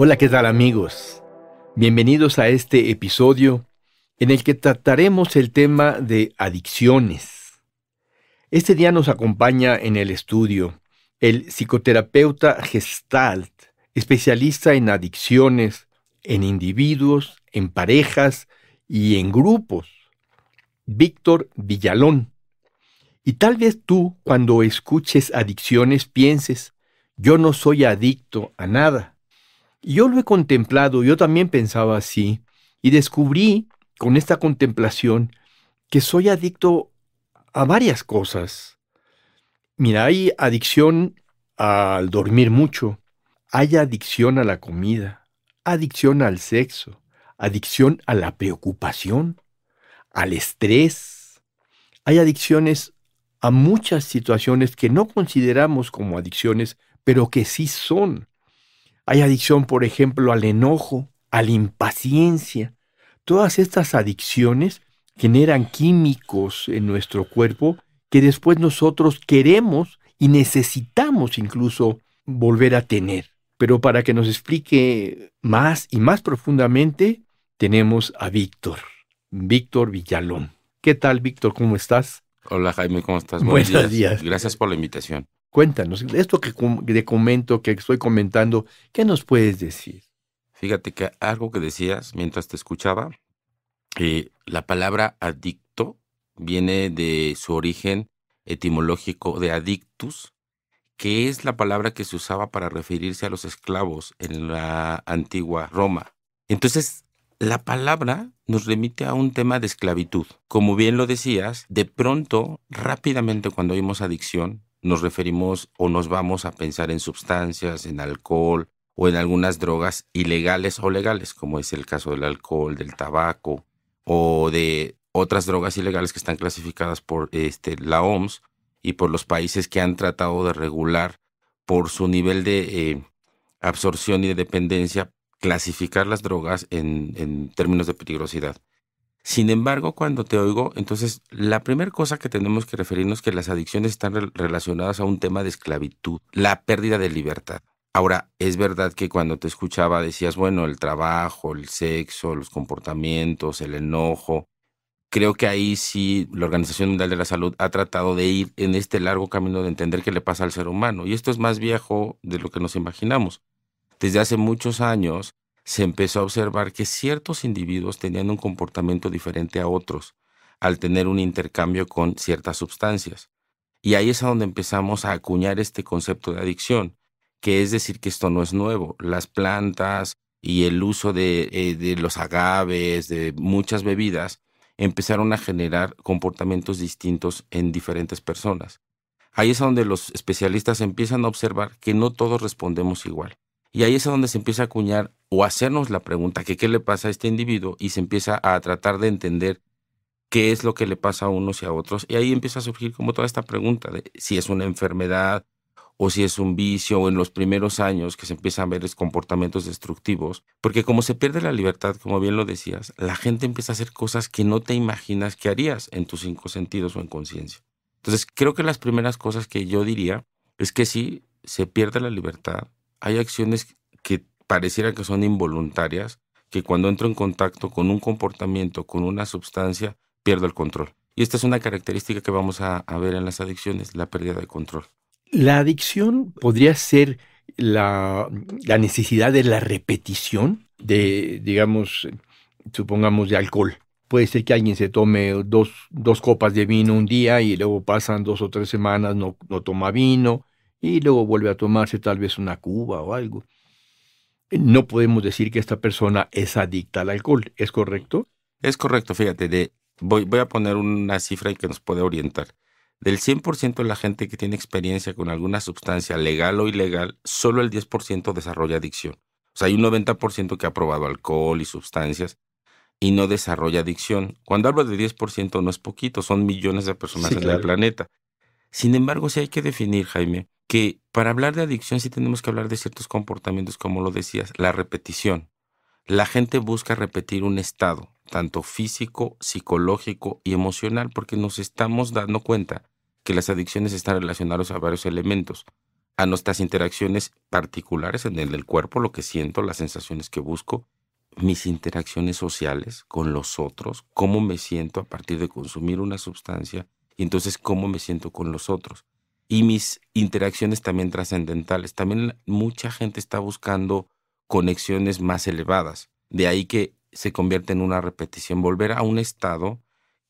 Hola, ¿qué tal amigos? Bienvenidos a este episodio en el que trataremos el tema de adicciones. Este día nos acompaña en el estudio el psicoterapeuta Gestalt, especialista en adicciones en individuos, en parejas y en grupos, Víctor Villalón. Y tal vez tú, cuando escuches adicciones, pienses, yo no soy adicto a nada yo lo he contemplado, yo también pensaba así, y descubrí con esta contemplación que soy adicto a varias cosas. Mira, hay adicción al dormir mucho, hay adicción a la comida, adicción al sexo, adicción a la preocupación, al estrés. Hay adicciones a muchas situaciones que no consideramos como adicciones, pero que sí son. Hay adicción, por ejemplo, al enojo, a la impaciencia. Todas estas adicciones generan químicos en nuestro cuerpo que después nosotros queremos y necesitamos incluso volver a tener. Pero para que nos explique más y más profundamente, tenemos a Víctor, Víctor Villalón. ¿Qué tal, Víctor? ¿Cómo estás? Hola, Jaime, ¿cómo estás? Buenos, días. días. Gracias por la invitación. Cuéntanos, esto que de comento, que estoy comentando, ¿qué nos puedes decir? Fíjate que algo que decías mientras te escuchaba, eh, la palabra adicto viene de su origen etimológico de adictus, que es la palabra que se usaba para referirse a los esclavos en la antigua Roma. Entonces, la palabra nos remite a un tema de esclavitud. Como bien lo decías, de pronto, rápidamente cuando oímos adicción, nos referimos o nos vamos a pensar en sustancias, en alcohol o en algunas drogas ilegales o legales, como es el caso del alcohol, del tabaco o de otras drogas ilegales que están clasificadas por este, la OMS y por los países que han tratado de regular por su nivel de eh, absorción y de dependencia, clasificar las drogas en, en términos de peligrosidad. Sin embargo, cuando te oigo, entonces la primera cosa que tenemos que referirnos es que las adicciones están relacionadas a un tema de esclavitud, la pérdida de libertad. Ahora, es verdad que cuando te escuchaba decías, bueno, el trabajo, el sexo, los comportamientos, el enojo. Creo que ahí sí la Organización Mundial de la Salud ha tratado de ir en este largo camino de entender qué le pasa al ser humano. Y esto es más viejo de lo que nos imaginamos. Desde hace muchos años se empezó a observar que ciertos individuos tenían un comportamiento diferente a otros al tener un intercambio con ciertas sustancias. Y ahí es a donde empezamos a acuñar este concepto de adicción, que es decir que esto no es nuevo. Las plantas y el uso de, eh, de los agaves, de muchas bebidas, empezaron a generar comportamientos distintos en diferentes personas. Ahí es donde los especialistas empiezan a observar que no todos respondemos igual. Y ahí es donde se empieza a acuñar o hacernos la pregunta que qué le pasa a este individuo y se empieza a tratar de entender qué es lo que le pasa a unos y a otros. Y ahí empieza a surgir como toda esta pregunta de si es una enfermedad o si es un vicio o en los primeros años que se empiezan a ver comportamientos destructivos. Porque como se pierde la libertad, como bien lo decías, la gente empieza a hacer cosas que no te imaginas que harías en tus cinco sentidos o en conciencia. Entonces creo que las primeras cosas que yo diría es que si se pierde la libertad, hay acciones que pareciera que son involuntarias, que cuando entro en contacto con un comportamiento, con una sustancia, pierdo el control. Y esta es una característica que vamos a, ver en las adicciones, la pérdida de control. La adicción podría ser la, la necesidad de la repetición de, digamos, supongamos, de alcohol. Puede ser que alguien se tome dos, dos, copas de vino un día y luego pasan dos o tres semanas, no, no toma vino, y luego vuelve a tomarse tal vez una cuba o algo. No podemos decir que esta persona es adicta al alcohol, ¿es correcto? Es correcto, fíjate, de, voy, voy a poner una cifra que nos puede orientar. Del 100% de la gente que tiene experiencia con alguna sustancia legal o ilegal, solo el 10% desarrolla adicción. O sea, hay un 90% que ha probado alcohol y sustancias y no desarrolla adicción. Cuando hablo de 10% no es poquito, son millones de personas en el planeta. Sin embargo, sí hay que definir, Jaime, que para hablar de adicción sí tenemos que hablar de ciertos comportamientos, como lo decías, la repetición. La gente busca repetir un estado, tanto físico, psicológico y emocional, porque nos estamos dando cuenta que las adicciones están relacionadas a varios elementos, a nuestras interacciones particulares en el del cuerpo, lo que siento, las sensaciones que busco, mis interacciones sociales con los otros, cómo me siento a partir de consumir una sustancia y entonces cómo me siento con los otros. Y mis interacciones también trascendentales. También mucha gente está buscando conexiones más elevadas. De ahí que se convierte en una repetición, volver a un estado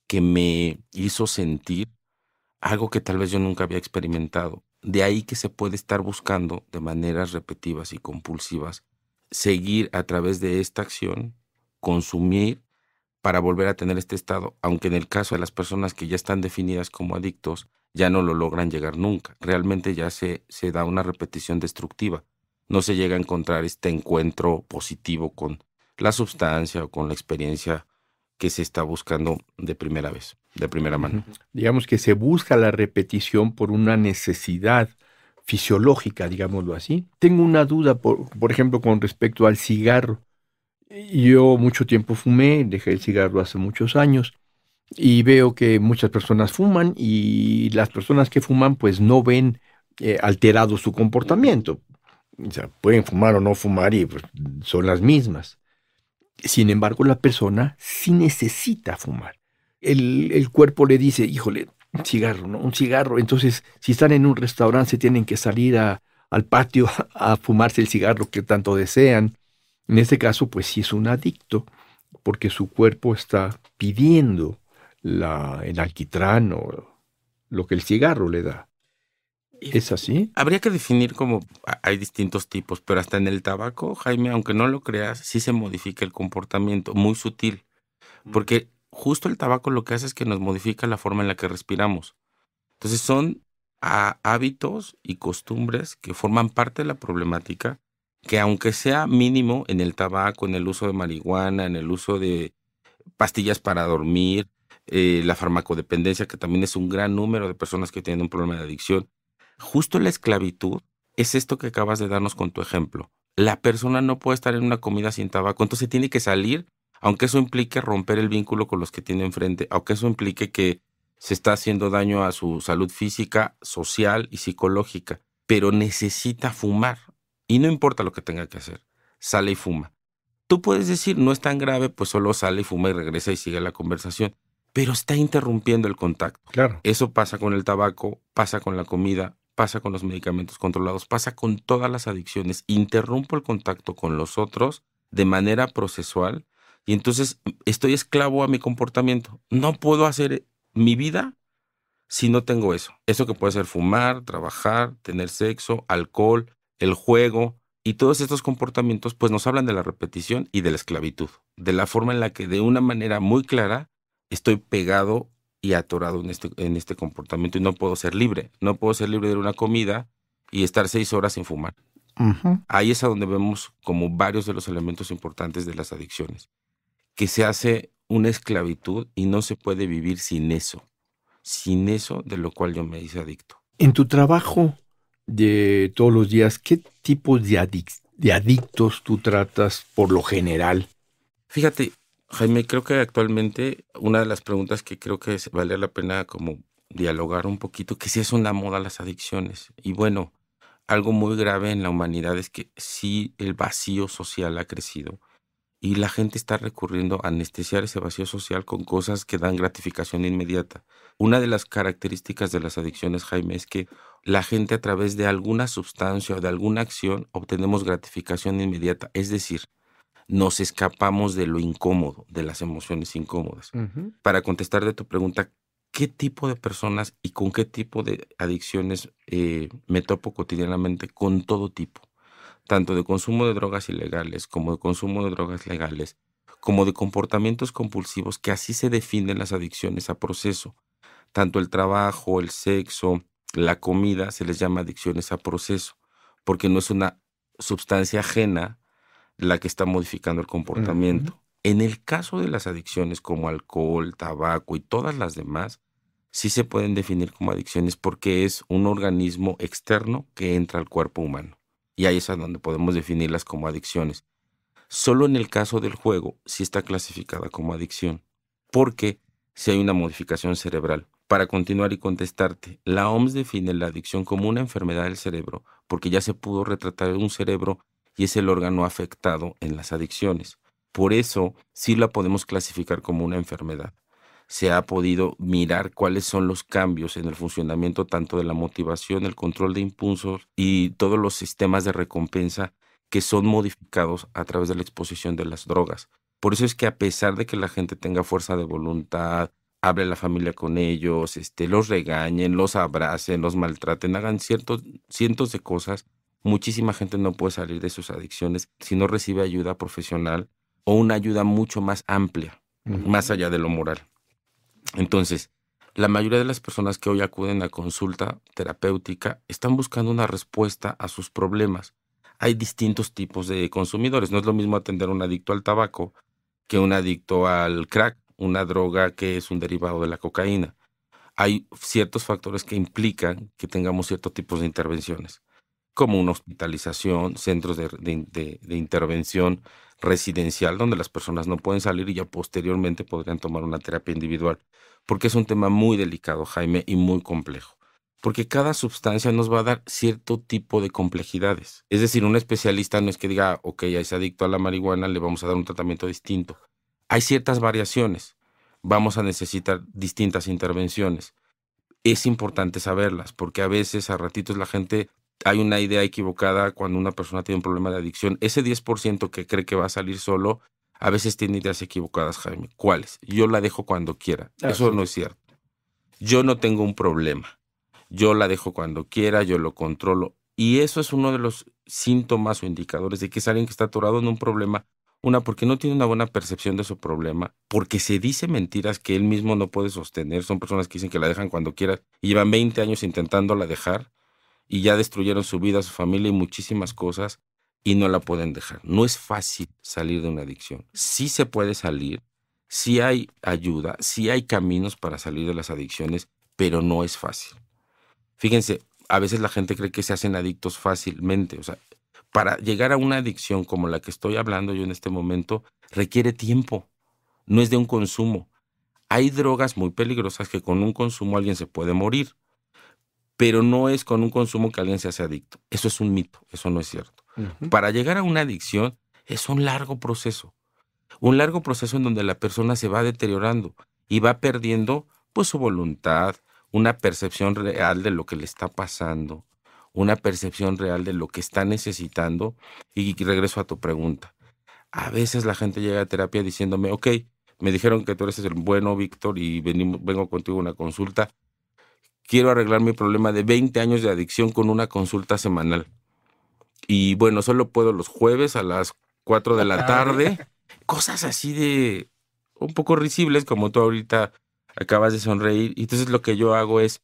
que me hizo sentir algo que tal vez yo nunca había experimentado. De ahí que se puede estar buscando de maneras repetitivas y compulsivas, seguir a través de esta acción, consumir para volver a tener este estado, aunque en el caso de las personas que ya están definidas como adictos, ya no lo logran llegar nunca. Realmente ya se, se da una repetición destructiva. No se llega a encontrar este encuentro positivo con la sustancia o con la experiencia que se está buscando de primera vez, de primera mano. Digamos que se busca la repetición por una necesidad fisiológica, digámoslo así. Tengo una duda, por, por ejemplo, con respecto al cigarro. Yo mucho tiempo fumé, dejé el cigarro hace muchos años y veo que muchas personas fuman y las personas que fuman pues no ven eh, alterado su comportamiento. O sea, pueden fumar o no fumar y pues, son las mismas. Sin embargo, la persona sí necesita fumar. El, el cuerpo le dice, híjole, un cigarro, ¿no? Un cigarro. Entonces, si están en un restaurante, tienen que salir a, al patio a fumarse el cigarro que tanto desean. En este caso, pues sí es un adicto, porque su cuerpo está pidiendo la, el alquitrán o lo que el cigarro le da. ¿Es así? Habría que definir cómo hay distintos tipos, pero hasta en el tabaco, Jaime, aunque no lo creas, sí se modifica el comportamiento, muy sutil. Mm. Porque justo el tabaco lo que hace es que nos modifica la forma en la que respiramos. Entonces son hábitos y costumbres que forman parte de la problemática que aunque sea mínimo en el tabaco, en el uso de marihuana, en el uso de pastillas para dormir, eh, la farmacodependencia, que también es un gran número de personas que tienen un problema de adicción, justo la esclavitud es esto que acabas de darnos con tu ejemplo. La persona no puede estar en una comida sin tabaco, entonces tiene que salir, aunque eso implique romper el vínculo con los que tiene enfrente, aunque eso implique que se está haciendo daño a su salud física, social y psicológica, pero necesita fumar. Y no importa lo que tenga que hacer, sale y fuma. Tú puedes decir, no es tan grave, pues solo sale y fuma y regresa y sigue la conversación, pero está interrumpiendo el contacto. Claro. Eso pasa con el tabaco, pasa con la comida, pasa con los medicamentos controlados, pasa con todas las adicciones. Interrumpo el contacto con los otros de manera procesual y entonces estoy esclavo a mi comportamiento. No puedo hacer mi vida si no tengo eso. Eso que puede ser fumar, trabajar, tener sexo, alcohol, el juego y todos estos comportamientos pues nos hablan de la repetición y de la esclavitud, de la forma en la que de una manera muy clara estoy pegado y atorado en este, en este comportamiento y no puedo ser libre, no puedo ser libre de una comida y estar seis horas sin fumar. Ahí es a donde vemos como varios de los elementos importantes de las adicciones, que se hace una esclavitud y no se puede vivir sin eso, sin eso de lo cual yo me hice adicto. En tu trabajo, de todos los días, ¿qué tipos de, de adictos tú tratas por lo general? Fíjate, Jaime, creo que actualmente una de las preguntas que creo que vale la pena como dialogar un poquito, que si es una moda las adicciones. Y bueno, algo muy grave en la humanidad es que sí el vacío social ha crecido y la gente está recurriendo a anestesiar ese vacío social con cosas que dan gratificación inmediata. Una de las características de las adicciones, Jaime, es que la gente a través de alguna sustancia o de alguna acción obtenemos gratificación inmediata, es decir, nos escapamos de lo incómodo, de las emociones incómodas. Para contestar de tu pregunta, ¿qué tipo de personas y con qué tipo de adicciones eh, me topo cotidianamente? Con todo tipo tanto de consumo de drogas ilegales como de consumo de drogas legales, como de comportamientos compulsivos, que así se definen las adicciones a proceso. Tanto el trabajo, el sexo, la comida se les llama adicciones a proceso, porque no es una sustancia ajena la que está modificando el comportamiento. En el caso de las adicciones como alcohol, tabaco y todas las demás, sí se pueden definir como adicciones porque es un organismo externo que entra al cuerpo humano. Y ahí es donde podemos definirlas como adicciones. Solo en el caso del juego sí está clasificada como adicción, porque si hay una modificación cerebral. Para continuar y contestarte, la OMS define la adicción como una enfermedad del cerebro porque ya se pudo retratar un cerebro y es el órgano afectado en las adicciones. Por eso sí la podemos clasificar como una enfermedad. Se ha podido mirar cuáles son los cambios en el funcionamiento tanto de la motivación, el control de impulsos y todos los sistemas de recompensa que son modificados a través de la exposición de las drogas. Por eso es que a pesar de que la gente tenga fuerza de voluntad, hable la familia con ellos, este, los regañen, los abracen, los maltraten, hagan ciertos, cientos de cosas, muchísima gente no puede salir de sus adicciones si no recibe ayuda profesional o una ayuda mucho más amplia, más allá de lo moral. Entonces, la mayoría de las personas que hoy acuden a consulta terapéutica están buscando una respuesta a sus problemas. Hay distintos tipos de consumidores. No es lo mismo atender a un adicto al tabaco que un adicto al crack una droga que es un derivado de la cocaína. Hay ciertos factores que implican que tengamos ciertos tipos de intervenciones, como una hospitalización, centros de, intervención residencial donde las personas no pueden salir y ya posteriormente podrían tomar una terapia individual, porque es un tema muy delicado, Jaime, y muy complejo porque cada sustancia nos va a dar cierto tipo de complejidades. Es decir, un especialista no es que diga, ok, ya es adicto a la marihuana, le vamos a dar un tratamiento distinto hay ciertas variaciones. Vamos a necesitar distintas intervenciones. Es importante saberlas porque a veces a ratitos la gente hay una idea equivocada cuando una persona tiene un problema de adicción. Ese 10% que cree que va a salir solo, a veces tiene ideas equivocadas, Jaime. ¿Cuáles? Yo la dejo cuando quiera. Ah, Eso no es cierto. Yo no tengo un problema. Yo la dejo cuando quiera, yo lo controlo. Y eso es uno de los síntomas o indicadores de que es alguien que está atorado en un problema una, porque no tiene una buena percepción de su problema, porque se dice mentiras que él mismo no puede sostener. Son personas que dicen que la dejan cuando quieran y llevan 20 años intentándola dejar y ya destruyeron su vida, su familia y muchísimas cosas y no la pueden dejar. No es fácil salir de una adicción. Sí se puede salir, sí hay ayuda, sí hay caminos para salir de las adicciones, pero no es fácil. Fíjense, a veces la gente cree que se hacen adictos fácilmente. O sea, para llegar a una adicción como la que estoy hablando yo en este momento, requiere tiempo, no es de un consumo. Hay drogas muy peligrosas que con un consumo alguien se puede morir, pero no es con un consumo que alguien se hace adicto. Eso es un mito, eso no es cierto. Para llegar a una adicción es un largo proceso, un largo proceso en donde la persona se va deteriorando y va perdiendo pues su voluntad, una percepción real de lo que le está pasando, una percepción real de lo que está necesitando. Y regreso a tu pregunta. A veces la gente llega a terapia diciéndome, ok, me dijeron que tú eres el bueno, Víctor, y vengo contigo a una consulta. Quiero arreglar mi problema de 20 años de adicción con una consulta semanal. Y bueno, solo puedo los jueves a las 4 de la tarde. Cosas así de un poco risibles, como tú ahorita acabas de sonreír. Y entonces lo que yo hago es,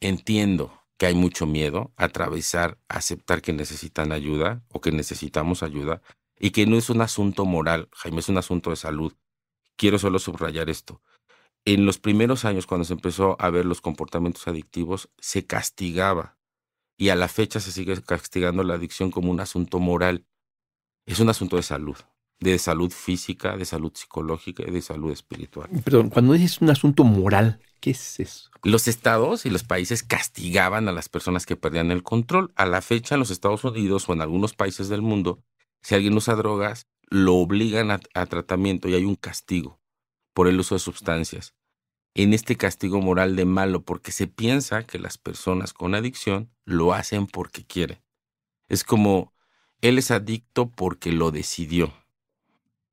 entiendo, que hay mucho miedo a atravesar, aceptar que necesitan ayuda o que necesitamos ayuda y que no es un asunto moral, Jaime, es un asunto de salud. Quiero solo subrayar esto. En los primeros años, cuando se empezó a ver los comportamientos adictivos, se castigaba y a la fecha se sigue castigando la adicción como un asunto moral. Es un asunto de salud, de salud física, de salud psicológica y de salud espiritual. Perdón, cuando dices un asunto moral, ¿qué es eso? Los estados y los países castigaban a las personas que perdían el control. A la fecha, en los Estados Unidos o en algunos países del mundo, si alguien usa drogas, lo obligan a, a tratamiento y hay un castigo por el uso de sustancias. En este castigo moral de malo, porque se piensa que las personas con adicción lo hacen porque quieren. Es como, él es adicto porque lo decidió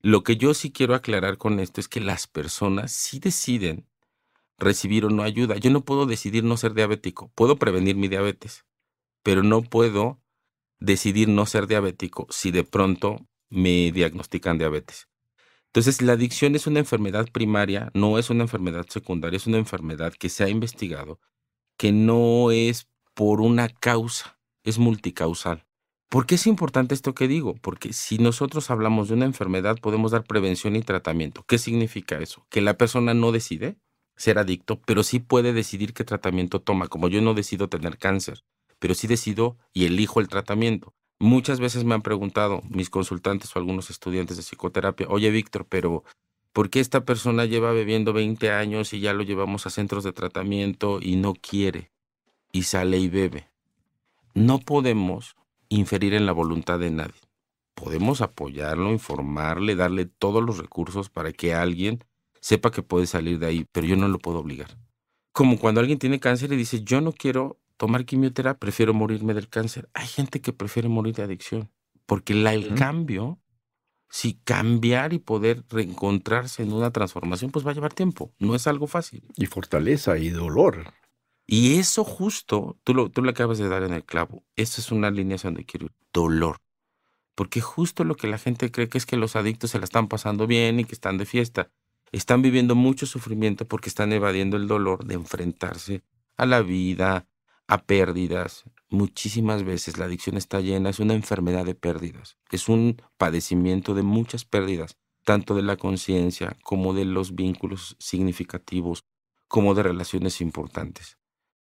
lo que yo sí quiero aclarar con esto es que las personas sí deciden recibir o no ayuda. Yo no puedo decidir no ser diabético. Puedo prevenir mi diabetes, pero no puedo decidir no ser diabético si de pronto me diagnostican diabetes. Entonces, la adicción es una enfermedad primaria, no es una enfermedad secundaria, es una enfermedad que se ha investigado, que no es por una causa, es multicausal. ¿Por qué es importante esto que digo? Porque si nosotros hablamos de una enfermedad, podemos dar prevención y tratamiento. ¿Qué significa eso? Que la persona no decide ser adicto, pero sí puede decidir qué tratamiento toma. Como yo no decido tener cáncer, pero sí decido y elijo el tratamiento. Muchas veces me han preguntado mis consultantes o algunos estudiantes de psicoterapia, oye Víctor, pero ¿por qué esta persona lleva bebiendo 20 años y ya lo llevamos a centros de tratamiento y no quiere y sale y bebe? No podemos inferir en la voluntad de nadie. Podemos apoyarlo, informarle, darle todos los recursos para que alguien sepa que puede salir de ahí, pero yo no lo puedo obligar. Como cuando alguien tiene cáncer y dice, yo no quiero tomar quimioterapia, prefiero morirme del cáncer. Hay gente que prefiere morir de adicción, porque la, el cambio, si cambiar y poder reencontrarse en una transformación, pues va a llevar tiempo, no es algo fácil. Y fortaleza y dolor. Y eso justo, tú lo, tú lo acabas de dar en el clavo, esa es una línea donde quiero ir, dolor. Porque justo lo que la gente cree que es que los adictos se la están pasando bien y que están de fiesta, están viviendo mucho sufrimiento porque están evadiendo el dolor de enfrentarse a la vida, a pérdidas. Muchísimas veces la adicción está llena, es una enfermedad de pérdidas, es un padecimiento de muchas pérdidas, tanto de la conciencia como de los vínculos significativos, como de relaciones importantes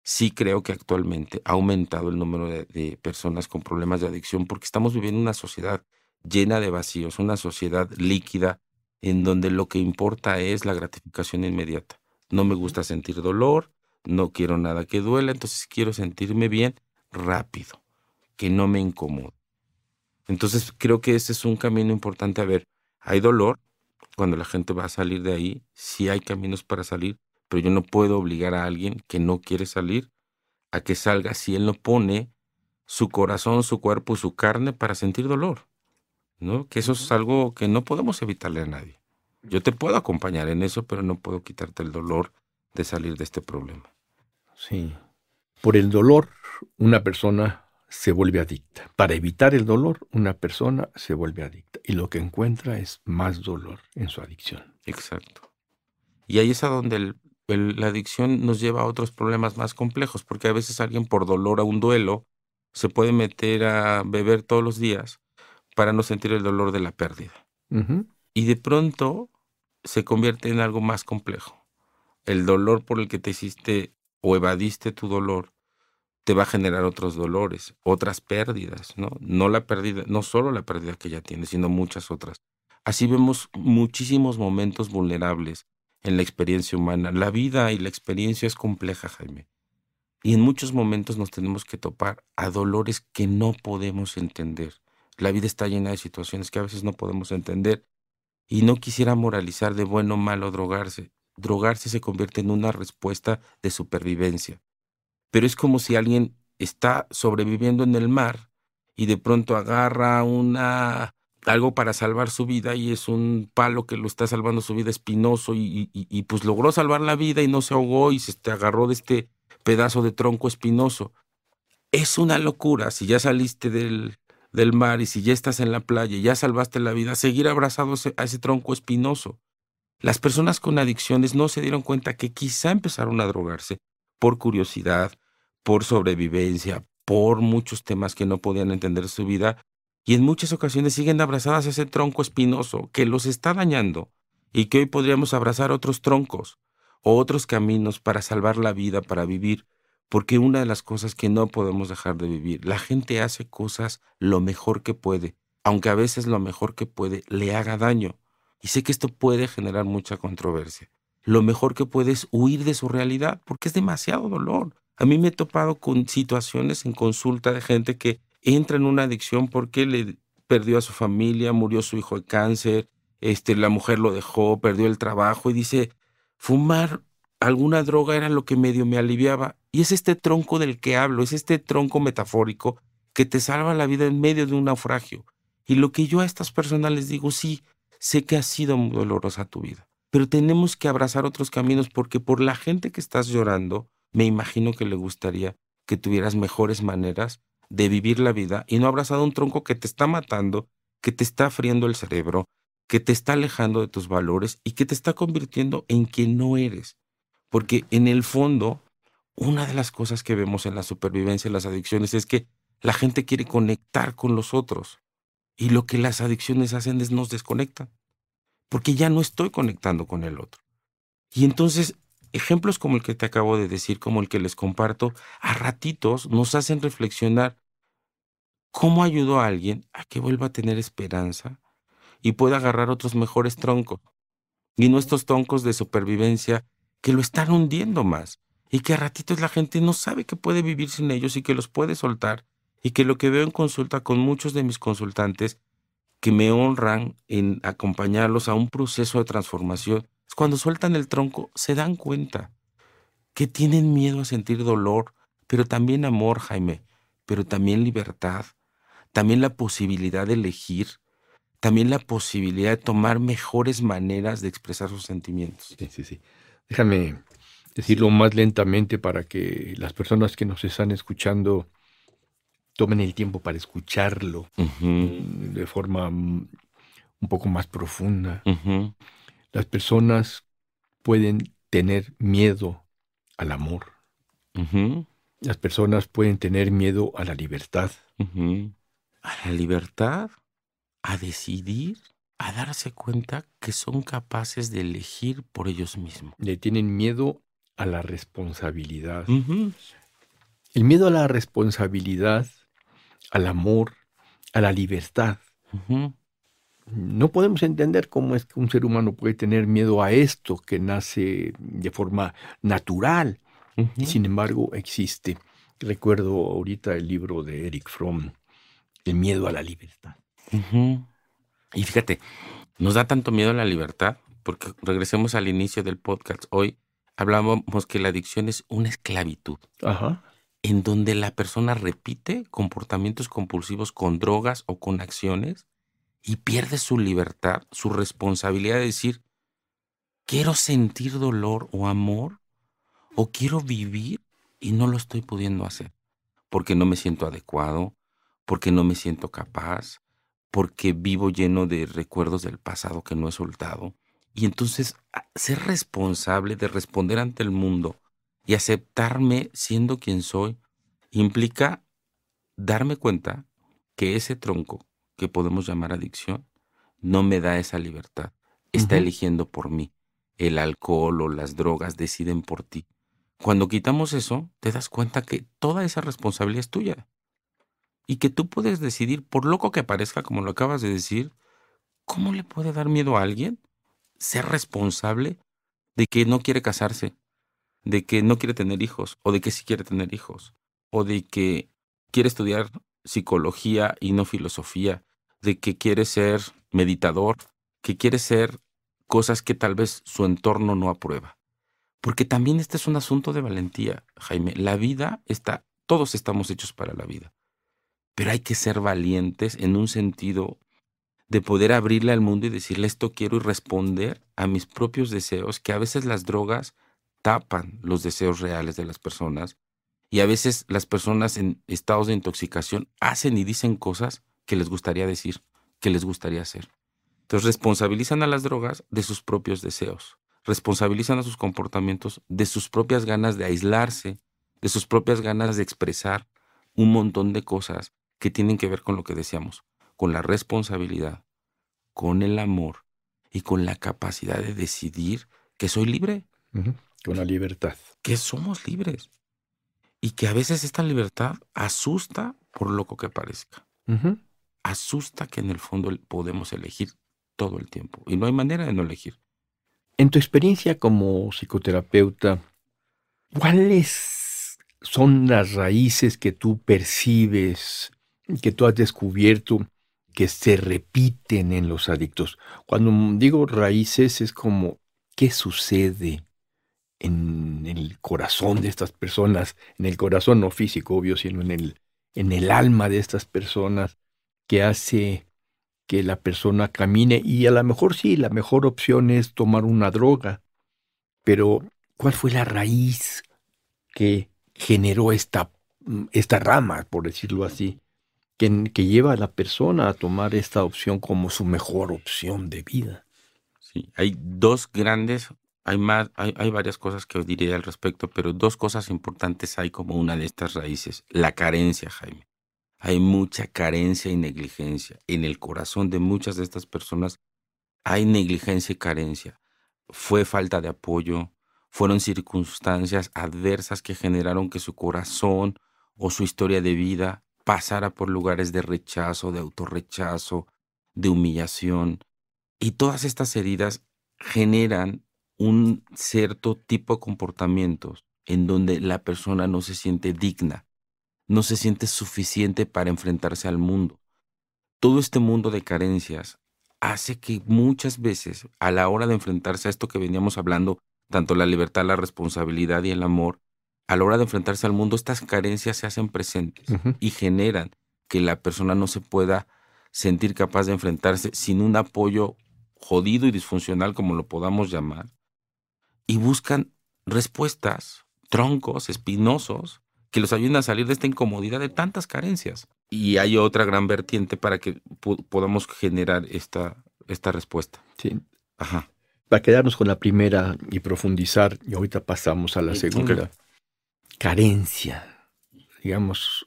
sí creo que actualmente ha aumentado el número de, personas con problemas de adicción porque estamos viviendo una sociedad llena de vacíos, una sociedad líquida en donde lo que importa es la gratificación inmediata. No me gusta sentir dolor, no quiero nada que duela, entonces quiero sentirme bien rápido, que no me incomode. Entonces creo que ese es un camino importante a ver. Hay dolor cuando la gente va a salir de ahí, sí hay caminos para salir, pero yo no puedo obligar a alguien que no quiere salir a que salga si él no pone su corazón, su cuerpo, su carne para sentir dolor. ¿No? Que eso es algo que no podemos evitarle a nadie. Yo te puedo acompañar en eso, pero no puedo quitarte el dolor de salir de este problema. Sí. Por el dolor, una persona se vuelve adicta. Para evitar el dolor, una persona se vuelve adicta. Y lo que encuentra es más dolor en su adicción. Exacto. Y ahí es a donde el, la adicción nos lleva a otros problemas más complejos, porque a veces alguien por dolor a un duelo se puede meter a beber todos los días para no sentir el dolor de la pérdida. Y de pronto se convierte en algo más complejo. El dolor por el que te hiciste o evadiste tu dolor te va a generar otros dolores, otras pérdidas, ¿no? No la pérdida, no solo la pérdida que ya tienes, sino muchas otras. Así vemos muchísimos momentos vulnerables en la experiencia humana. La vida y la experiencia es compleja, Jaime. Y en muchos momentos nos tenemos que topar a dolores que no podemos entender. La vida está llena de situaciones que a veces no podemos entender. Y no quisiera moralizar de bueno o malo drogarse. Drogarse se convierte en una respuesta de supervivencia. Pero es como si alguien está sobreviviendo en el mar y de pronto agarra una algo para salvar su vida y es un palo que lo está salvando su vida espinoso y, pues logró salvar la vida y no se ahogó y se te agarró de este pedazo de tronco espinoso. Es una locura si ya saliste del, del mar y si ya estás en la playa y ya salvaste la vida, seguir abrazado a ese tronco espinoso. Las personas con adicciones no se dieron cuenta que quizá empezaron a drogarse por curiosidad, por sobrevivencia, por muchos temas que no podían entender de su vida y en muchas ocasiones siguen abrazadas a ese tronco espinoso que los está dañando y que hoy podríamos abrazar otros troncos o otros caminos para salvar la vida, para vivir, porque una de las cosas que no podemos dejar de vivir, la gente hace cosas lo mejor que puede, aunque a veces lo mejor que puede le haga daño. Y sé que esto puede generar mucha controversia. Lo mejor que puede es huir de su realidad, porque es demasiado dolor. A mí me he topado con situaciones en consulta de gente que entra en una adicción porque le perdió a su familia, murió su hijo de cáncer, este, la mujer lo dejó, perdió el trabajo y dice, fumar alguna droga era lo que medio me aliviaba. Y es este tronco del que hablo, es este tronco metafórico que te salva la vida en medio de un naufragio. Y lo que yo a estas personas les digo, sí, sé que ha sido muy dolorosa tu vida, pero tenemos que abrazar otros caminos porque por la gente que estás llorando, me imagino que le gustaría que tuvieras mejores maneras de vivir la vida y no abrazado un tronco que te está matando, que te está friendo el cerebro, que te está alejando de tus valores y que te está convirtiendo en quien no eres. Porque en el fondo, una de las cosas que vemos en la supervivencia y las adicciones es que La gente quiere conectar con los otros. Y lo que las adicciones hacen es nos desconectan. Porque ya no estoy conectando con el otro. Y entonces, ejemplos como el que te acabo de decir, como el que les comparto, a ratitos nos hacen reflexionar cómo ayudo a alguien a que vuelva a tener esperanza y pueda agarrar otros mejores troncos. Y no estos troncos de supervivencia que lo están hundiendo más y que a ratitos la gente no sabe que puede vivir sin ellos y que los puede soltar y que lo que veo en consulta con muchos de mis consultantes que me honran en acompañarlos a un proceso de transformación es cuando sueltan el tronco se dan cuenta que tienen miedo a sentir dolor, pero también amor, Jaime, pero también libertad, también la posibilidad de elegir, también la posibilidad de tomar mejores maneras de expresar sus sentimientos. Sí, sí, sí. Déjame decirlo más lentamente para que las personas que nos están escuchando tomen el tiempo para escucharlo mm, de forma mm, un poco más profunda. Las personas pueden tener miedo al amor. Las personas pueden tener miedo a la libertad. A la libertad, a decidir, a darse cuenta que son capaces de elegir por ellos mismos. Le tienen miedo a la responsabilidad. El miedo a la responsabilidad, al amor, a la libertad. No podemos entender cómo es que un ser humano puede tener miedo a esto que nace de forma natural y sin embargo existe. Recuerdo ahorita el libro de Eric Fromm, El miedo a la libertad. Y fíjate, nos da tanto miedo a la libertad, porque regresemos al inicio del podcast. Hoy hablábamos que la adicción es una esclavitud. En donde la persona repite comportamientos compulsivos con drogas o con acciones y pierde su libertad, su responsabilidad de decir, quiero sentir dolor o amor o quiero vivir y no lo estoy pudiendo hacer porque no me siento adecuado, porque no me siento capaz, porque vivo lleno de recuerdos del pasado que no he soltado. Y entonces ser responsable de responder ante el mundo y aceptarme siendo quien soy implica darme cuenta que ese tronco que podemos llamar adicción no me da esa libertad. Está eligiendo por mí. El alcohol o las drogas deciden por ti. Cuando quitamos eso, te das cuenta que toda esa responsabilidad es tuya. Y que tú puedes decidir, por loco que parezca, como lo acabas de decir, ¿cómo le puede dar miedo a alguien ser responsable de que no quiere casarse, de que no quiere tener hijos, o de que sí quiere tener hijos, o de que quiere estudiar psicología y no filosofía, de que quiere ser meditador, que quiere ser cosas que tal vez su entorno no aprueba. Porque también este es un asunto de valentía, Jaime. La vida está, todos estamos hechos para la vida, pero hay que ser valientes en un sentido de poder abrirle al mundo y decirle esto quiero y responder a mis propios deseos, que a veces las drogas tapan los deseos reales de las personas y a veces las personas en estados de intoxicación hacen y dicen cosas que les gustaría decir, que les gustaría hacer. Entonces responsabilizan a las drogas de sus propios deseos, responsabilizan a sus comportamientos de sus propias ganas de aislarse, de sus propias ganas de expresar un montón de cosas que tienen que ver con lo que decíamos, con la responsabilidad, con el amor y con la capacidad de decidir que soy libre. Con la libertad. Que somos libres. Y que a veces esta libertad asusta por loco que parezca. Asusta que en el fondo podemos elegir todo el tiempo. Y no hay manera de no elegir. En tu experiencia como psicoterapeuta, ¿cuáles son las raíces que tú percibes, que tú has descubierto que se repiten en los adictos. Cuando digo raíces es como, ¿qué sucede en el corazón de estas personas? En el corazón no físico, obvio, sino en el, en el alma de estas personas que hace que la persona camine y a lo mejor sí, la mejor opción es tomar una droga, pero ¿cuál fue la raíz que generó esta, esta rama, por decirlo así? que, lleva a la persona a tomar esta opción como su mejor opción de vida. Sí, hay dos grandes, hay más, hay, varias cosas que os diré al respecto, pero dos cosas importantes hay como una de estas raíces. La carencia, Jaime. hay mucha carencia y negligencia. En el corazón de muchas de estas personas hay negligencia y carencia. Fue falta de apoyo, fueron circunstancias adversas que generaron que su corazón o su historia de vida pasara por lugares de rechazo, de autorrechazo, de humillación. Y todas estas heridas generan un cierto tipo de comportamientos en donde la persona no se siente digna, no se siente suficiente para enfrentarse al mundo. Todo este mundo de carencias hace que muchas veces a la hora de enfrentarse a esto que veníamos hablando, tanto la libertad, la responsabilidad y el amor, a la hora de enfrentarse al mundo, estas carencias se hacen presentes y generan que la persona no se pueda sentir capaz de enfrentarse sin un apoyo jodido y disfuncional, como lo podamos llamar, y buscan respuestas, troncos espinosos, que los ayuden a salir de esta incomodidad de tantas carencias. Y hay otra gran vertiente para que podamos generar esta, esta respuesta. Sí. Ajá. Para quedarnos con la primera y profundizar, y ahorita pasamos a la segunda. Carencia. Digamos,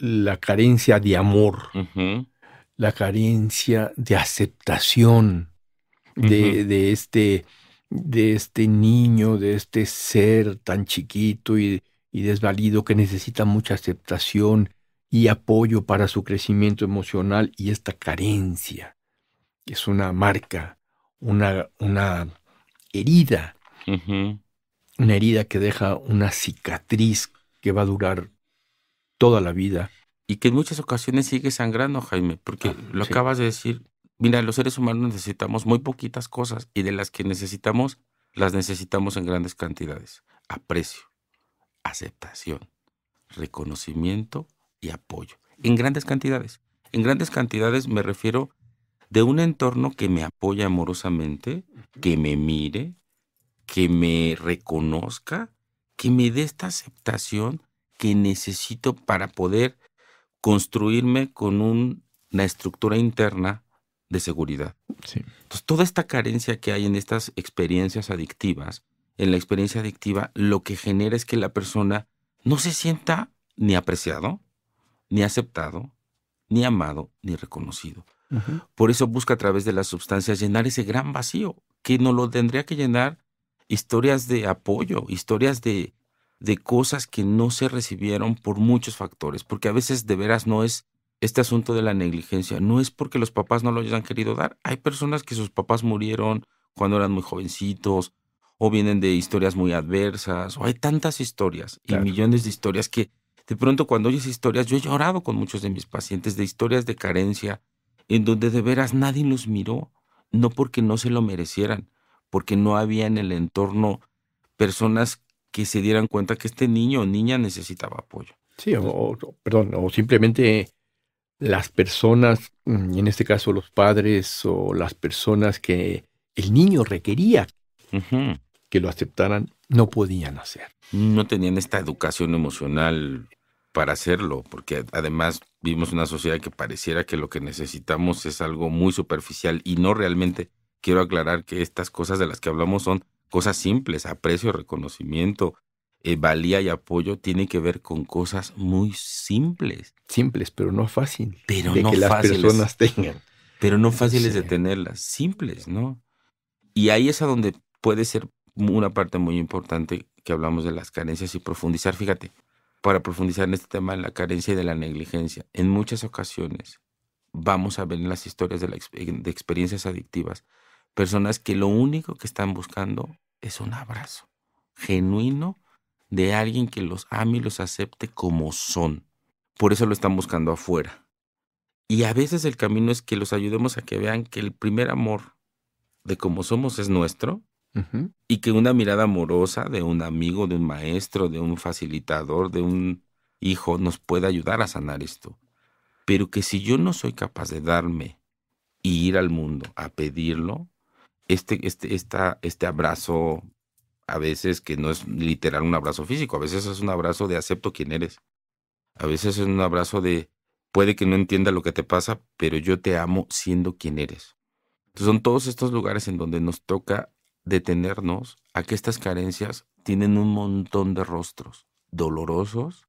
la carencia de amor, la carencia de aceptación de, de, este, de este niño, de este ser tan chiquito y, y desvalido que necesita mucha aceptación y apoyo para su crecimiento emocional y esta carencia es una marca, una, una herida, una herida que deja una cicatriz que va a durar toda la vida. Y que en muchas ocasiones sigue sangrando, Jaime, porque ah, lo acabas de decir. Mira, los seres humanos necesitamos muy poquitas cosas y de las que necesitamos, las necesitamos en grandes cantidades. Aprecio, aceptación, reconocimiento y apoyo. En grandes cantidades. En grandes cantidades me refiero de un entorno que me apoya amorosamente, que me mire, que me reconozca, que me dé esta aceptación que necesito para poder construirme con una estructura interna de seguridad. Entonces, toda esta carencia que hay en estas experiencias adictivas, en la experiencia adictiva, lo que genera es que la persona no se sienta ni apreciado, ni aceptado, ni amado, ni reconocido. Por eso busca a través de las sustancias llenar ese gran vacío, que no lo tendría que llenar historias de apoyo, historias de, de cosas que no se recibieron por muchos factores, porque a veces de veras no es este asunto de la negligencia, no es porque los papás no lo hayan querido dar, hay personas que sus papás murieron cuando eran muy jovencitos, o vienen de historias muy adversas, o hay tantas historias y millones de historias que de pronto cuando oyes historias, yo he llorado con muchos de mis pacientes de historias de carencia, en donde de veras nadie los miró, no porque no se lo merecieran, porque no había en el entorno personas que se dieran cuenta que este niño o niña necesitaba apoyo. Sí, o, perdón, o simplemente las personas, mm, en este caso los padres o las personas que el niño requería que lo aceptaran, no podían hacer. No tenían esta educación emocional para hacerlo, porque además vivimos una sociedad que pareciera que lo que necesitamos es algo muy superficial y no realmente. Quiero aclarar que estas cosas de las que hablamos son cosas simples, aprecio, reconocimiento, eh, valía y apoyo tiene que ver con cosas muy simples. Simples, pero no fáciles. Pero de no que las personas tengan. Pero no fáciles de tenerlas, simples, ¿no? Y ahí es a donde puede ser una parte muy importante que hablamos de las carencias y profundizar. Fíjate, para profundizar en este tema de la carencia y de la negligencia. En muchas ocasiones vamos a ver en las historias de, de experiencias adictivas personas que lo único que están buscando es un abrazo genuino de alguien que los ame y los acepte como son. Por eso lo están buscando afuera. Y a veces el camino es que los ayudemos a que vean que el primer amor de como somos es nuestro y que una mirada amorosa de un amigo, de un maestro, de un facilitador, de un hijo nos puede ayudar a sanar esto. Pero que si yo no soy capaz de darme y ir al mundo a pedirlo, este, este, esta, este abrazo, a veces que no es literal un abrazo físico, a veces es un abrazo de acepto quién eres. A veces es un abrazo de puede que no entienda lo que te pasa, pero yo te amo siendo quien eres. Entonces son todos estos lugares en donde nos toca detenernos a que estas carencias tienen un montón de rostros dolorosos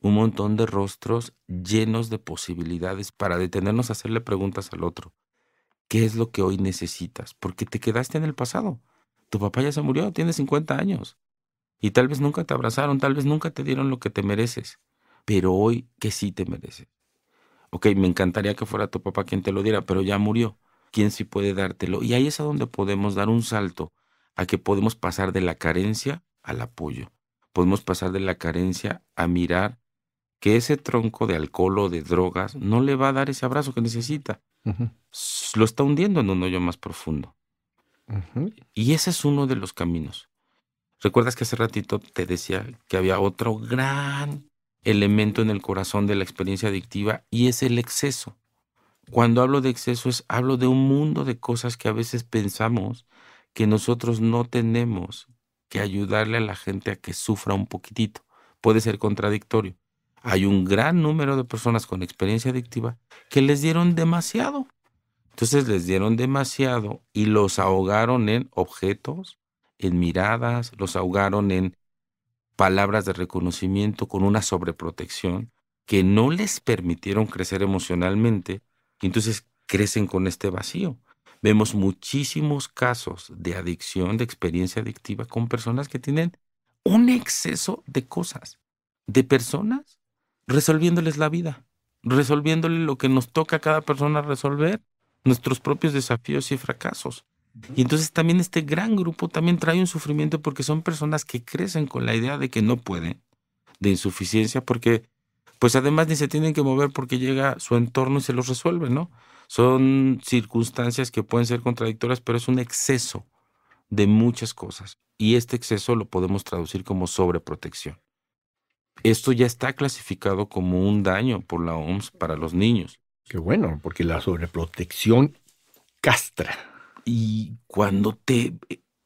un montón de rostros llenos de posibilidades para detenernos a hacerle preguntas al otro. ¿Qué es lo que hoy necesitas? Porque te quedaste en el pasado. Tu papá ya se murió, tiene 50 años. Y tal vez nunca te abrazaron, tal vez nunca te dieron lo que te mereces. Pero hoy que sí te mereces. Ok, me encantaría que fuera tu papá quien te lo diera, pero ya murió. ¿Quién sí puede dártelo? Y ahí es a donde podemos dar un salto, a que podemos pasar de la carencia al apoyo. Podemos pasar de la carencia a mirar que ese tronco de alcohol o de drogas no le va a dar ese abrazo que necesita. Lo está hundiendo en un hoyo más profundo. Y ese es uno de los caminos. ¿Recuerdas que hace ratito te decía que había otro gran elemento en el corazón de la experiencia adictiva y es el exceso? Cuando hablo de exceso es hablo de un mundo de cosas que a veces pensamos que nosotros no tenemos que ayudarle a la gente a que sufra un poquitito. Puede ser contradictorio hay un gran número de personas con experiencia adictiva que les dieron demasiado. Entonces les dieron demasiado y los ahogaron en objetos, en miradas, los ahogaron en palabras de reconocimiento con una sobreprotección que no les permitieron crecer emocionalmente y entonces crecen con este vacío. Vemos muchísimos casos de adicción, de experiencia adictiva con personas que tienen un exceso de cosas, de personas resolviéndoles la vida, resolviéndole lo que nos toca a cada persona resolver, nuestros propios desafíos y fracasos. Y entonces también este gran grupo también trae un sufrimiento porque son personas que crecen con la idea de que no pueden, de insuficiencia, porque pues además ni se tienen que mover porque llega su entorno y se los resuelve, ¿no? Son circunstancias que pueden ser contradictorias, pero es un exceso de muchas cosas. Y este exceso lo podemos traducir como sobreprotección. Esto ya está clasificado como un daño por la OMS para los niños. Qué bueno, porque la sobreprotección castra. Y cuando te,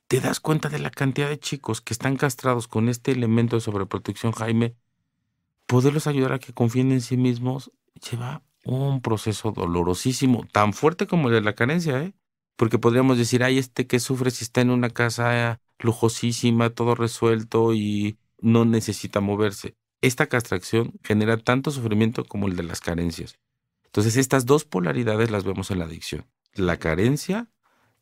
te das cuenta de la cantidad de chicos que están castrados con este elemento de sobreprotección, Jaime, poderlos ayudar a que confíen en sí mismos lleva un proceso dolorosísimo, tan fuerte como el de la carencia, ¿eh? Porque podríamos decir, ay, este que sufre si está en una casa lujosísima, todo resuelto y no necesita moverse esta castración genera tanto sufrimiento como el de las carencias. Entonces estas dos polaridades las vemos en la adicción, la carencia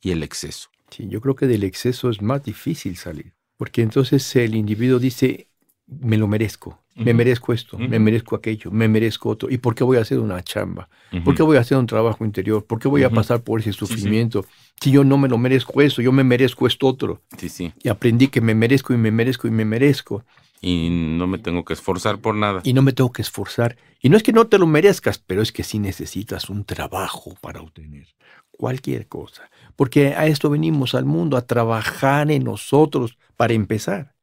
y el exceso. Sí, yo creo que del exceso es más difícil salir, porque entonces el individuo dice, me lo merezco, me merezco esto, me merezco aquello, me merezco otro. ¿Y por qué voy a hacer una chamba? ¿Por qué voy a hacer un trabajo interior? ¿Por qué voy a pasar por ese sufrimiento? Si yo no me lo merezco eso, yo me merezco esto otro. Sí, sí. Y aprendí que me merezco y me merezco y me merezco y no me tengo que esforzar por nada. Y no me tengo que esforzar. Y no es que no te lo merezcas, pero es que sí necesitas un trabajo para obtener cualquier cosa. Porque a esto venimos al mundo, a trabajar en nosotros para empezar,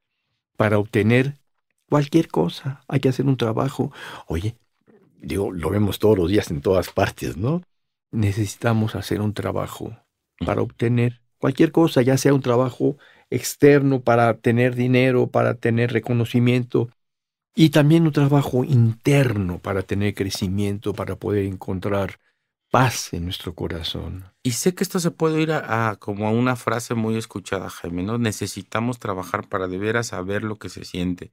para obtener cualquier cosa. Hay que hacer un trabajo. Oye, digo, lo vemos todos los días en todas partes, ¿no? Necesitamos hacer un trabajo para obtener cualquier cosa, ya sea un trabajo externo para tener dinero, para tener reconocimiento, y también un trabajo interno para tener crecimiento, para poder encontrar paz en nuestro corazón. Y sé que esto se puede ir a, como a una frase muy escuchada, Jaime, ¿no? Necesitamos trabajar para de veras saber lo que se siente.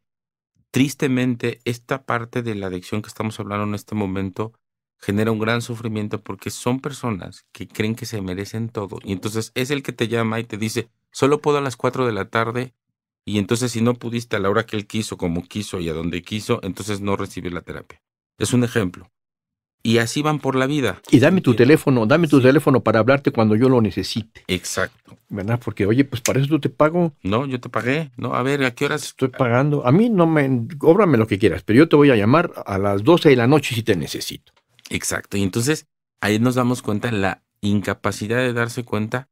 Tristemente, esta parte de la adicción que estamos hablando en este momento genera un gran sufrimiento porque son personas que creen que se merecen todo. Y entonces es el que te llama y te dice, solo puedo a las 4 de la tarde. Y entonces si no pudiste a la hora que él quiso, como quiso y a donde quiso, entonces no recibe la terapia. Es un ejemplo. Y así van por la vida. Y dame tu teléfono, dame tu teléfono para hablarte cuando yo lo necesite. Exacto. ¿Verdad? Porque, oye, pues para eso tú te pago. No, yo te pagué. No, a ver, ¿a qué horas? Estoy pagando. A mí no me, cóbrame lo que quieras, pero yo te voy a llamar a las 12 de la noche si te necesito. Exacto. Y entonces ahí nos damos cuenta de la incapacidad de darse cuenta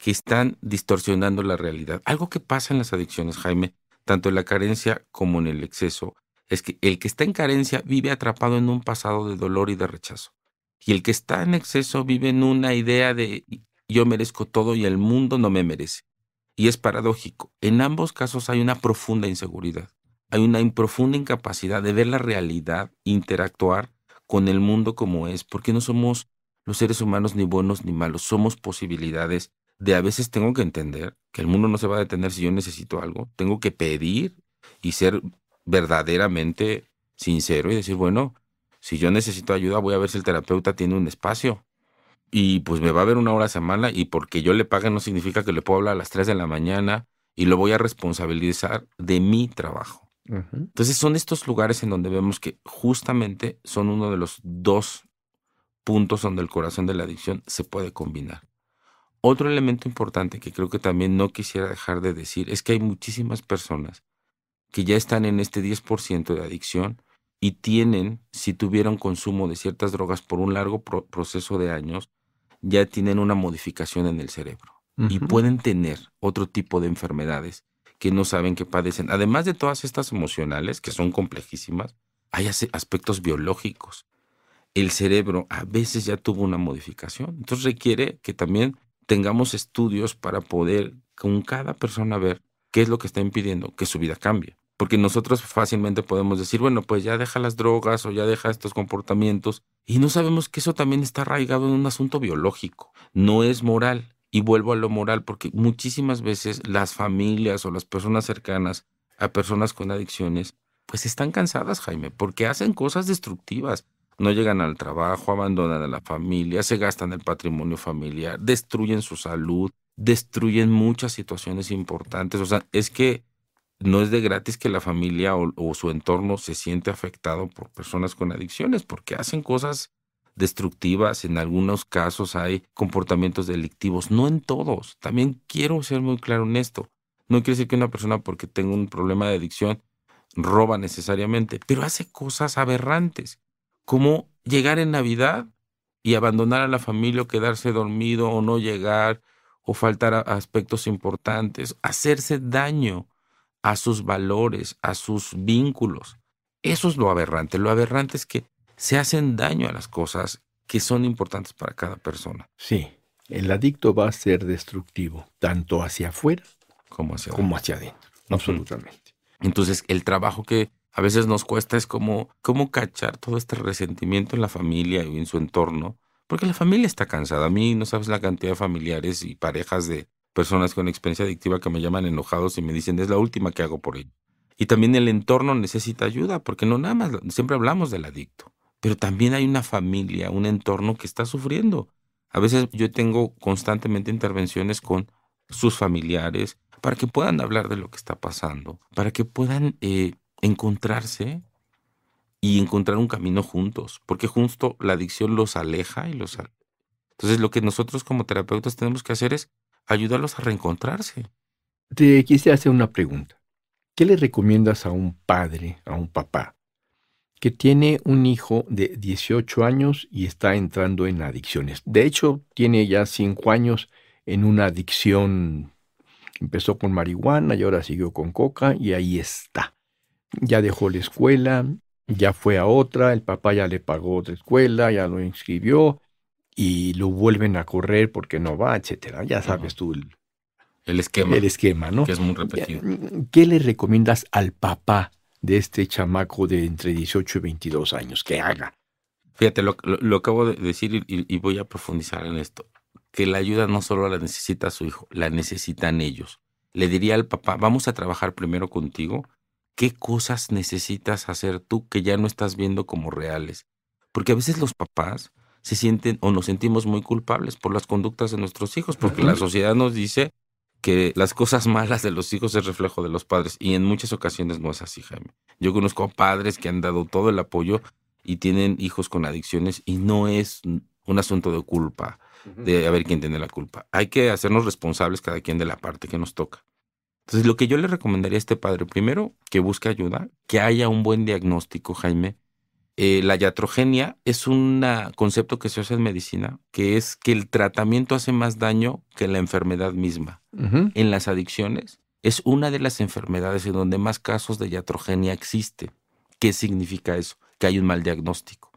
que están distorsionando la realidad. Algo que pasa en las adicciones, Jaime, tanto en la carencia como en el exceso, es que el que está en carencia vive atrapado en un pasado de dolor y de rechazo. Y el que está en exceso vive en una idea de yo merezco todo y el mundo no me merece. Y es paradójico. En ambos casos hay una profunda inseguridad. Hay una profunda incapacidad de ver la realidad, interactuar con el mundo como es, porque no somos los seres humanos ni buenos ni malos, somos posibilidades de a veces tengo que entender que el mundo no se va a detener si yo necesito algo, tengo que pedir y ser verdaderamente sincero y decir, bueno, si yo necesito ayuda, voy a ver si el terapeuta tiene un espacio. Y pues me va a ver una hora a semana y porque yo le pague no significa que le puedo hablar a las 3 de la mañana y lo voy a responsabilizar de mi trabajo. Entonces son estos lugares en donde vemos que justamente son uno de los dos puntos donde el corazón de la adicción se puede combinar. Otro elemento importante que creo que también no quisiera dejar de decir es que hay muchísimas personas que ya están en este 10% de adicción y tienen, si tuvieron consumo de ciertas drogas por un largo proceso de años, ya tienen una modificación en el cerebro y pueden tener otro tipo de enfermedades que no saben que padecen. Además de todas estas emocionales, que son complejísimas, hay aspectos biológicos. El cerebro a veces ya tuvo una modificación. Entonces requiere que también tengamos estudios para poder con cada persona ver qué es lo que está impidiendo que su vida cambie. Porque nosotros fácilmente podemos decir, bueno, pues ya deja las drogas o ya deja estos comportamientos. Y no sabemos que eso también está arraigado en un asunto biológico. No es moral. Y vuelvo a lo moral, porque muchísimas veces las familias o las personas cercanas a personas con adicciones, pues están cansadas, Jaime, porque hacen cosas destructivas. No llegan al trabajo, abandonan a la familia, se gastan el patrimonio familiar, destruyen su salud, destruyen muchas situaciones importantes. O sea, es que no es de gratis que la familia o, su entorno se siente afectado por personas con adicciones, porque hacen cosas destructivas, en algunos casos hay comportamientos delictivos, no en todos. También quiero ser muy claro en esto. No quiere decir que una persona porque tenga un problema de adicción roba necesariamente, pero hace cosas aberrantes, como llegar en Navidad y abandonar a la familia o quedarse dormido o no llegar o faltar a aspectos importantes, hacerse daño a sus valores, a sus vínculos. Eso es lo aberrante. Lo aberrante es que se hacen daño a las cosas que son importantes para cada persona. Sí, el adicto va a ser destructivo, tanto hacia afuera como hacia, como hacia adentro, absolutamente. Entonces, el trabajo que a veces nos cuesta es como, cómo cachar todo este resentimiento en la familia y en su entorno, porque la familia está cansada. A mí no sabes la cantidad de familiares y parejas de personas con experiencia adictiva que me llaman enojados y me dicen, es la última que hago por ello. Y también el entorno necesita ayuda, porque no nada más, siempre hablamos del adicto pero también hay una familia, un entorno que está sufriendo. A veces yo tengo constantemente intervenciones con sus familiares para que puedan hablar de lo que está pasando, para que puedan eh, encontrarse y encontrar un camino juntos, porque justo la adicción los aleja y los... Entonces lo que nosotros como terapeutas tenemos que hacer es ayudarlos a reencontrarse. Te quise hacer una pregunta. ¿Qué le recomiendas a un padre, a un papá, que tiene un hijo de 18 años y está entrando en adicciones. De hecho, tiene ya 5 años en una adicción. Empezó con marihuana y ahora siguió con coca y ahí está. Ya dejó la escuela, ya fue a otra, el papá ya le pagó otra escuela, ya lo inscribió y lo vuelven a correr porque no va, etcétera. Ya sabes tú el, el esquema. El esquema, ¿no? Que es muy repetido. ¿Qué le recomiendas al papá de este chamaco de entre 18 y 22 años, que haga. Fíjate, lo, lo, acabo de decir y, voy a profundizar en esto, que la ayuda no solo la necesita su hijo, la necesitan ellos. Le diría al papá, vamos a trabajar primero contigo, ¿qué cosas necesitas hacer tú que ya no estás viendo como reales? Porque a veces los papás se sienten o nos sentimos muy culpables por las conductas de nuestros hijos, porque la sociedad nos dice que las cosas malas de los hijos es reflejo de los padres y en muchas ocasiones no es así, Jaime. Yo conozco padres que han dado todo el apoyo y tienen hijos con adicciones y no es un asunto de culpa, de a ver quién tiene la culpa. Hay que hacernos responsables cada quien de la parte que nos toca. Entonces, lo que yo le recomendaría a este padre, primero, que busque ayuda, que haya un buen diagnóstico, Jaime, eh, la iatrogenia es un concepto que se usa en medicina, que es que el tratamiento hace más daño que la enfermedad misma. En las adicciones es una de las enfermedades en donde más casos de iatrogenia existe. ¿Qué significa eso? Que hay un mal diagnóstico.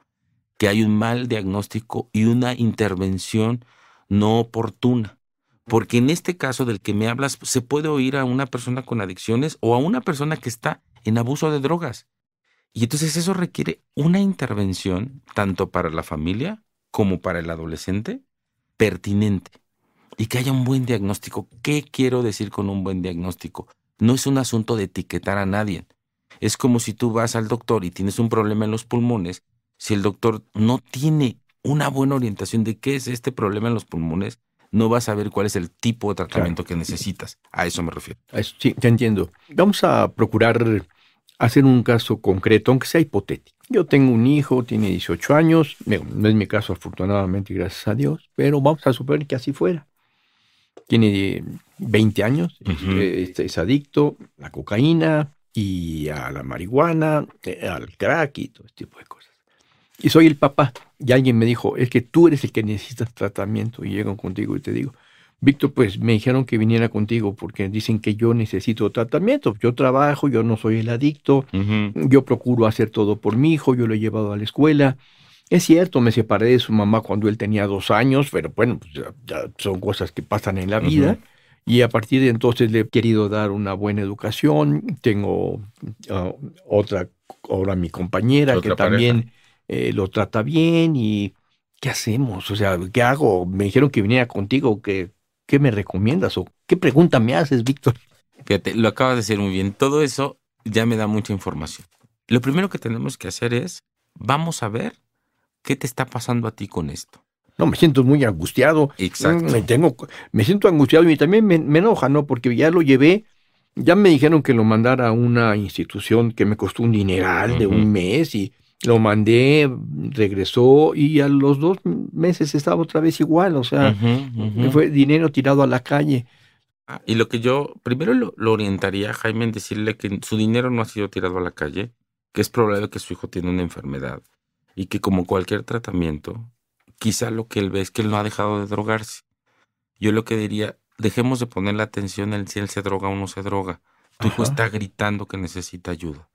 Que hay un mal diagnóstico y una intervención no oportuna. Porque en este caso del que me hablas, se puede oír a una persona con adicciones o a una persona que está en abuso de drogas. Y entonces eso requiere una intervención, tanto para la familia como para el adolescente, pertinente. Y que haya un buen diagnóstico. ¿Qué quiero decir con un buen diagnóstico? No es un asunto de etiquetar a nadie. Es como si tú vas al doctor y tienes un problema en los pulmones, si el doctor no tiene una buena orientación de qué es este problema en los pulmones, no vas a saber cuál es el tipo de tratamiento que necesitas. A eso me refiero. sí, te entiendo. Vamos a procurar hacer un caso concreto, aunque sea hipotético. Yo tengo un hijo, tiene 18 años, no es mi caso afortunadamente, gracias a Dios, pero vamos a suponer que así fuera. Tiene 20 años, este, es, adicto a la cocaína y a la marihuana, eh, al crack y todo este tipo de cosas. Y soy el papá. Y alguien me dijo, es que tú eres el que necesitas tratamiento. Y llego contigo y te digo, Víctor, pues me dijeron que viniera contigo porque dicen que yo necesito tratamiento. Yo trabajo, yo no soy el adicto, yo procuro hacer todo por mi hijo, yo lo he llevado a la escuela. Es cierto, me separé de su mamá cuando él tenía dos años, pero bueno, pues ya, son cosas que pasan en la vida. Y a partir de entonces le he querido dar una buena educación. Tengo ah, otra, ahora mi compañera que también eh, lo trata bien y ¿qué hacemos? O sea, ¿qué hago? Me dijeron que viniera contigo, que ¿Qué me recomiendas o qué pregunta me haces, Víctor? Fíjate, lo acabas de decir muy bien. Todo eso ya me da mucha información. Lo primero que tenemos que hacer es, vamos a ver qué te está pasando a ti con esto. No, me siento muy angustiado. Exacto. Me, tengo, me siento angustiado y también me, enoja, ¿no? Porque ya lo llevé, ya me dijeron que lo mandara a una institución que me costó un dineral de un mes y lo mandé, regresó y a los dos meses estaba otra vez igual, o sea, fue dinero tirado a la calle. Ah, y lo que yo primero lo, orientaría a Jaime en decirle que su dinero no ha sido tirado a la calle, que es probable que su hijo tiene una enfermedad y que como cualquier tratamiento, quizá lo que él ve es que él no ha dejado de drogarse. Yo lo que diría, dejemos de poner la atención en si él se droga o no se droga. Tu hijo está gritando que necesita ayuda.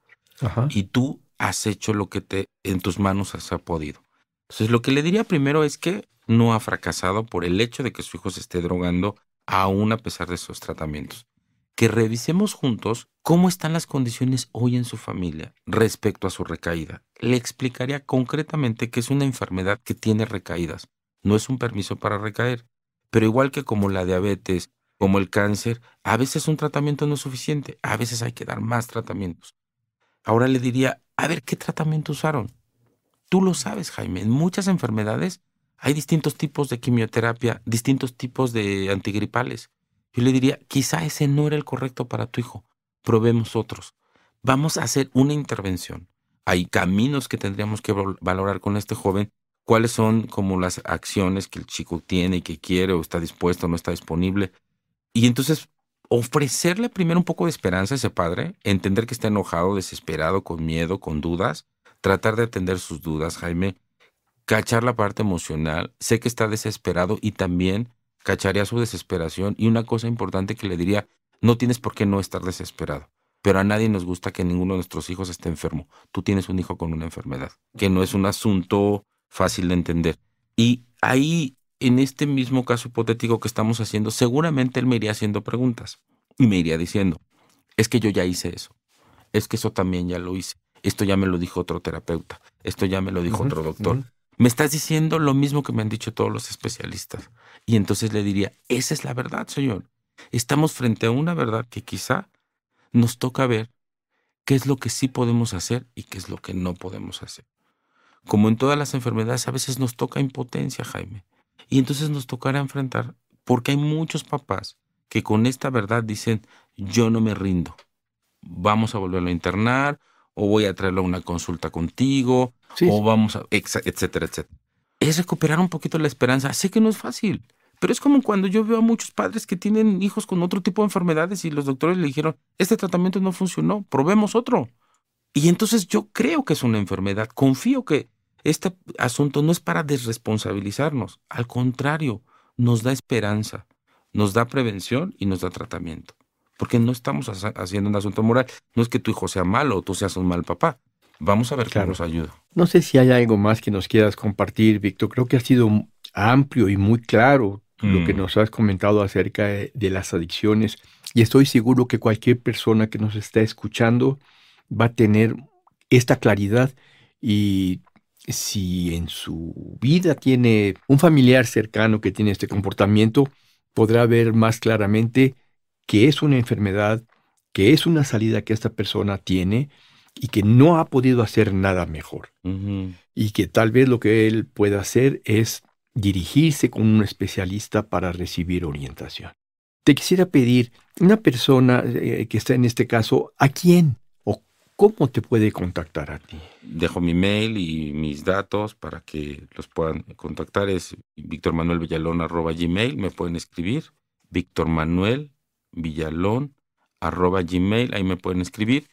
Y tú has hecho lo que te en tus manos has podido. Entonces, lo que le diría primero es que no ha fracasado por el hecho de que su hijo se esté drogando aún a pesar de esos tratamientos. Que revisemos juntos cómo están las condiciones hoy en su familia respecto a su recaída. Le explicaría concretamente que es una enfermedad que tiene recaídas. No es un permiso para recaer. Pero igual que como la diabetes, como el cáncer, a veces un tratamiento no es suficiente, a veces hay que dar más tratamientos. Ahora le diría, a ver qué tratamiento usaron. Tú lo sabes, Jaime, en muchas enfermedades hay distintos tipos de quimioterapia, distintos tipos de antigripales. Yo le diría, quizá ese no era el correcto para tu hijo. Probemos otros. Vamos a hacer una intervención. Hay caminos que tendríamos que valorar con este joven. ¿Cuáles son como las acciones que el chico tiene y que quiere o está dispuesto o no está disponible? Y entonces ofrecerle primero un poco de esperanza a ese padre, entender que está enojado, desesperado, con miedo, con dudas, tratar de atender sus dudas, Jaime, cachar la parte emocional, sé que está desesperado y también cacharía su desesperación y una cosa importante que le diría, no tienes por qué no estar desesperado, pero a nadie nos gusta que ninguno de nuestros hijos esté enfermo. Tú tienes un hijo con una enfermedad, que no es un asunto fácil de entender. Y ahí en este mismo caso hipotético que estamos haciendo, seguramente él me iría haciendo preguntas y me iría diciendo, es que yo ya hice eso, es que eso también ya lo hice, esto ya me lo dijo otro terapeuta, esto ya me lo dijo otro doctor. Me estás diciendo lo mismo que me han dicho todos los especialistas. Y entonces le diría, esa es la verdad, Señor. Estamos frente a una verdad que quizá nos toca ver qué es lo que sí podemos hacer y qué es lo que no podemos hacer. Como en todas las enfermedades, a veces nos toca impotencia, Jaime. Y entonces nos tocará enfrentar, porque hay muchos papás que con esta verdad dicen, yo no me rindo, vamos a volverlo a internar, o voy a traerlo a una consulta contigo, o vamos a, etcétera, etcétera. Es recuperar un poquito la esperanza. Sé que no es fácil, pero es como cuando yo veo a muchos padres que tienen hijos con otro tipo de enfermedades y los doctores le dijeron, este tratamiento no funcionó, probemos otro. Y entonces yo creo que es una enfermedad, confío que este asunto no es para desresponsabilizarnos, al contrario, nos da esperanza, nos da prevención y nos da tratamiento. Porque no estamos haciendo un asunto moral. No es que tu hijo sea malo o tú seas un mal papá. Vamos a ver cómo nos ayuda. No sé si hay algo más que nos quieras compartir, Víctor. Creo que ha sido amplio y muy claro lo que mm. nos has comentado acerca de, de, las adicciones. Y estoy seguro que cualquier persona que nos está escuchando va a tener esta claridad y si en su vida tiene un familiar cercano que tiene este comportamiento, podrá ver más claramente que es una enfermedad, que es una salida que esta persona tiene y que no ha podido hacer nada mejor. Y que tal vez lo que él pueda hacer es dirigirse con un especialista para recibir orientación. Te quisiera pedir, una persona eh, que está en este caso, ¿a quién cómo te puede contactar a ti? Dejo mi mail y mis datos para que los puedan contactar. Es victormanuelvillalón.gmail. Me pueden escribir. Víctor Manuel Villalón arroba gmail. Ahí me pueden escribir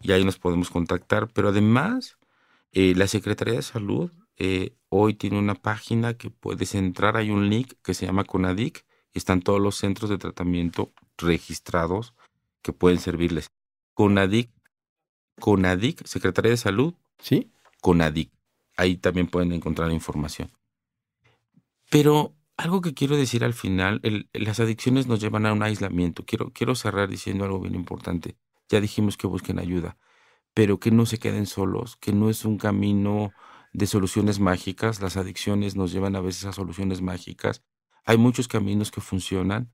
y ahí nos podemos contactar. Pero además, eh, la Secretaría de Salud eh, hoy tiene una página que puedes entrar. Hay un link que se llama Conadic están todos los centros de tratamiento registrados que pueden servirles. Conadic, Conadic, Secretaría de Salud, ¿Sí? Conadic. Ahí también pueden encontrar información. Pero algo que quiero decir al final, el- las adicciones nos llevan a un aislamiento. Quiero, quiero cerrar diciendo algo bien importante. Ya dijimos que busquen ayuda, pero que no se queden solos, que no es un camino de soluciones mágicas. Las adicciones nos llevan a veces a soluciones mágicas. Hay muchos caminos que funcionan,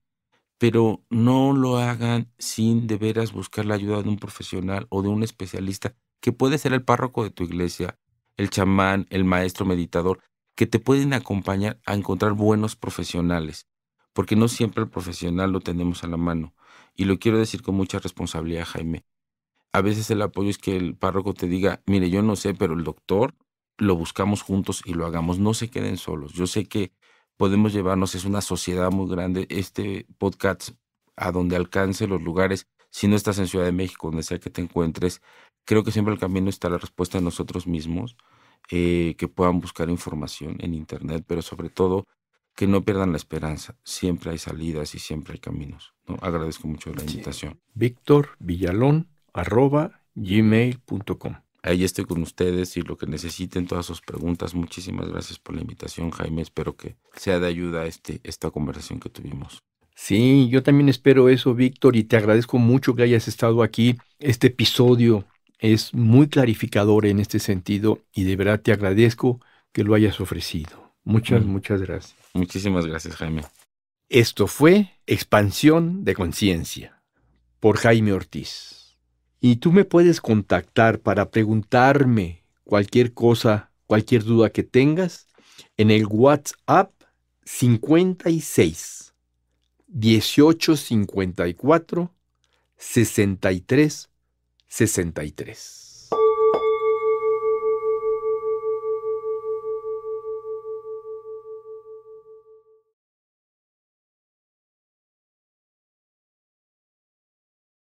pero no lo hagan sin de veras buscar la ayuda de un profesional o de un especialista, que puede ser el párroco de tu iglesia, el chamán, el maestro meditador, que te pueden acompañar a encontrar buenos profesionales, porque no siempre el profesional lo tenemos a la mano. Y lo quiero decir con mucha responsabilidad, Jaime. A veces el apoyo es que el párroco te diga, mire, yo no sé, pero el doctor lo buscamos juntos y lo hagamos. No se queden solos. Yo sé que podemos llevarnos, es una sociedad muy grande, este podcast a donde alcance los lugares, si no estás en Ciudad de México, donde sea que te encuentres, creo que siempre el camino está la respuesta en nosotros mismos, eh, que puedan buscar información en Internet, pero sobre todo que no pierdan la esperanza. Siempre hay salidas y siempre hay caminos. ¿no? Agradezco mucho la Sí. invitación. Víctor Villalón arroba gmail.com. Ahí estoy con ustedes y lo que necesiten, todas sus preguntas. Muchísimas gracias por la invitación, Jaime. Espero que sea de ayuda este, esta conversación que tuvimos. Sí, yo también espero eso, Víctor, y te agradezco mucho que hayas estado aquí. Este episodio es muy clarificador en este sentido y de verdad te agradezco que lo hayas ofrecido. Muchas, Mm. muchas gracias. Muchísimas gracias, Jaime. Esto fue Expansión de Conciencia por Jaime Ortiz. Y tú me puedes contactar para preguntarme cualquier cosa, cualquier duda que tengas en el WhatsApp 56 1854 63 63.